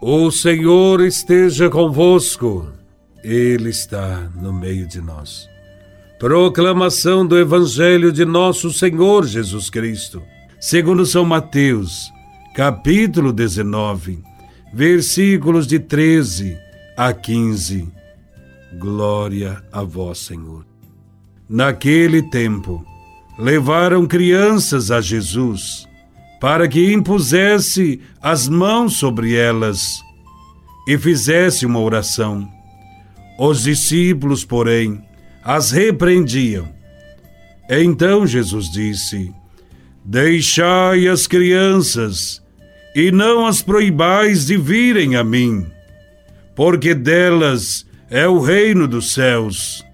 O Senhor esteja convosco, Ele está no meio de nós. Proclamação do Evangelho de Nosso Senhor Jesus Cristo, segundo São Mateus, capítulo 19, versículos de 13 a 15. Glória a Vós, Senhor. Naquele tempo, levaram crianças a Jesus para que impusesse as mãos sobre elas e fizesse uma oração. Os discípulos, porém, as repreendiam. Então Jesus disse: Deixai as crianças e não as proibais de virem a mim, porque delas é o reino dos céus.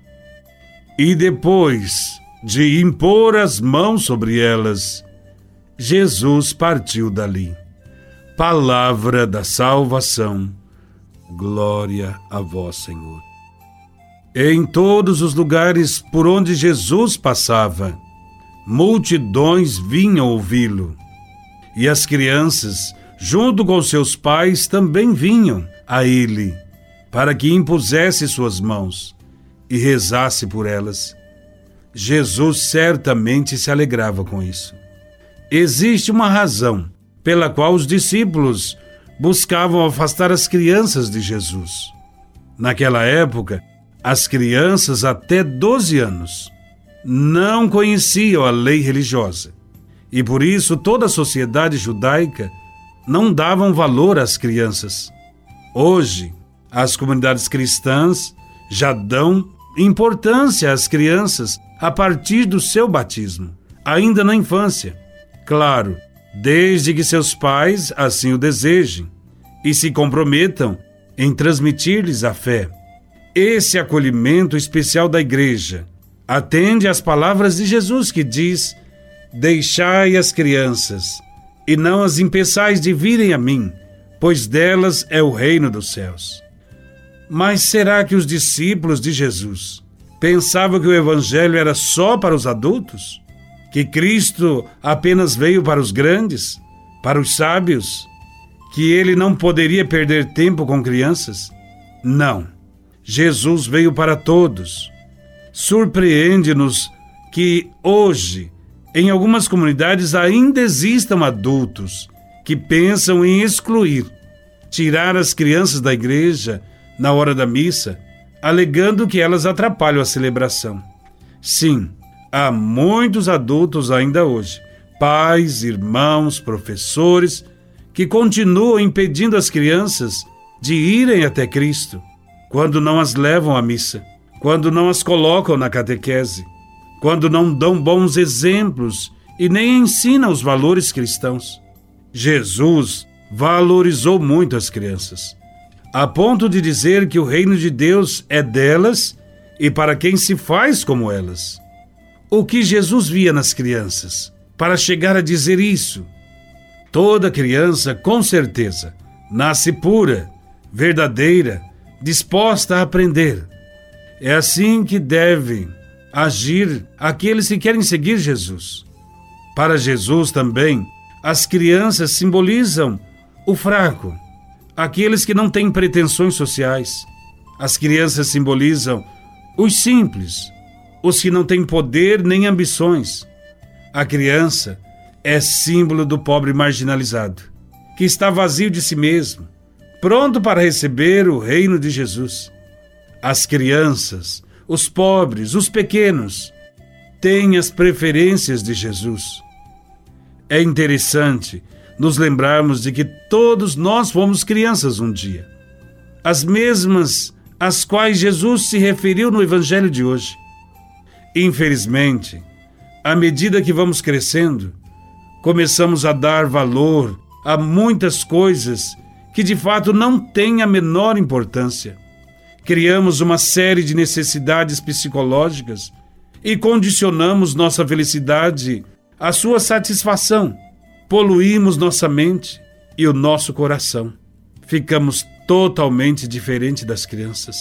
E depois de impor as mãos sobre elas, Jesus partiu dali. Palavra da salvação. Glória a vós, Senhor. Em todos os lugares por onde Jesus passava, multidões vinham ouvi-lo. E as crianças, junto com seus pais, também vinham a ele, para que impusesse suas mãos e rezasse por elas. Jesus certamente se alegrava com isso. Existe uma razão pela qual os discípulos buscavam afastar as crianças de Jesus. Naquela época, as crianças até 12 anos não conheciam a lei religiosa e por isso toda a sociedade judaica não davam valor às crianças. Hoje, as comunidades cristãs já dão importância às crianças a partir do seu batismo, ainda na infância. Claro, desde que seus pais assim o desejem e se comprometam em transmitir-lhes a fé. Esse acolhimento especial da igreja atende às palavras de Jesus que diz: Deixai as crianças e não as impeçais de virem a mim, pois delas é o reino dos céus. Mas será que os discípulos de Jesus pensavam que o evangelho era só para os adultos? Que Cristo apenas veio para os grandes, para os sábios, que ele não poderia perder tempo com crianças? Não. Jesus veio para todos. Surpreende-nos que hoje, em algumas comunidades, ainda existam adultos que pensam em excluir, tirar as crianças da igreja na hora da missa, alegando que elas atrapalham a celebração. Sim, há muitos adultos ainda hoje, pais, irmãos, professores, que continuam impedindo as crianças de irem até Cristo, quando não as levam à missa, quando não as colocam na catequese, quando não dão bons exemplos e nem ensinam os valores cristãos. Jesus valorizou muito as crianças, a ponto de dizer que o reino de Deus é delas e para quem se faz como elas o que Jesus via nas crianças para chegar a dizer isso. Toda criança, com certeza, nasce pura, verdadeira, disposta a aprender. É assim que devem agir aqueles que querem seguir Jesus. Para Jesus também, as crianças simbolizam o fraco, aqueles que não têm pretensões sociais. As crianças simbolizam os simples, os que não têm poder nem ambições. A criança é símbolo do pobre marginalizado, que está vazio de si mesmo, pronto para receber o reino de Jesus. As crianças, os pobres, os pequenos, têm as preferências de Jesus. É interessante nos lembrarmos de que todos nós fomos crianças um dia, as mesmas às quais Jesus se referiu no Evangelho de hoje. Infelizmente, à medida que vamos crescendo, começamos a dar valor a muitas coisas que de fato não têm a menor importância. Criamos uma série de necessidades psicológicas e condicionamos nossa felicidade à sua satisfação. Poluímos nossa mente e o nosso coração. Ficamos totalmente diferente das crianças.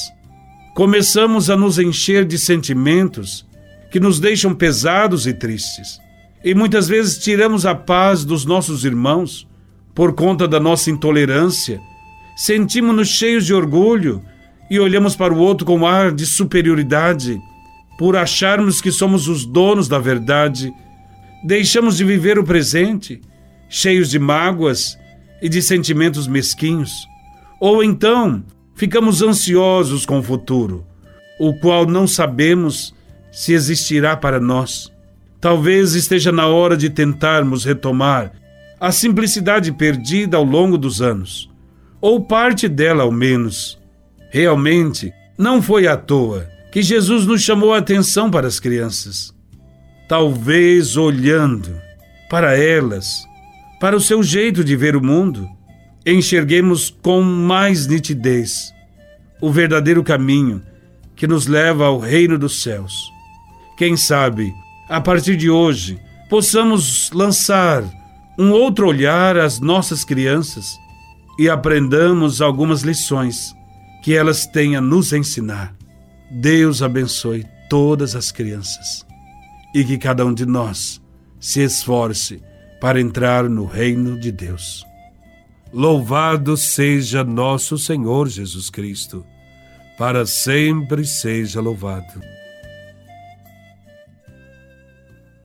Começamos a nos encher de sentimentos que nos deixam pesados e tristes. E muitas vezes tiramos a paz dos nossos irmãos por conta da nossa intolerância sentimos-nos cheios de orgulho e olhamos para o outro com ar de superioridade, por acharmos que somos os donos da verdade, deixamos de viver o presente, cheios de mágoas e de sentimentos mesquinhos. Ou então, ficamos ansiosos com o futuro, o qual não sabemos se existirá para nós. Talvez esteja na hora de tentarmos retomar a simplicidade perdida ao longo dos anos, ou parte dela ao menos. Realmente, não foi à toa que Jesus nos chamou a atenção para as crianças. Talvez olhando para elas, para o seu jeito de ver o mundo, enxerguemos com mais nitidez o verdadeiro caminho que nos leva ao reino dos céus. Quem sabe, a partir de hoje, possamos lançar um outro olhar às nossas crianças e aprendamos algumas lições que elas têm a nos ensinar. Deus abençoe todas as crianças e que cada um de nós se esforce para entrar no reino de Deus. Louvado seja nosso Senhor Jesus Cristo, para sempre seja louvado.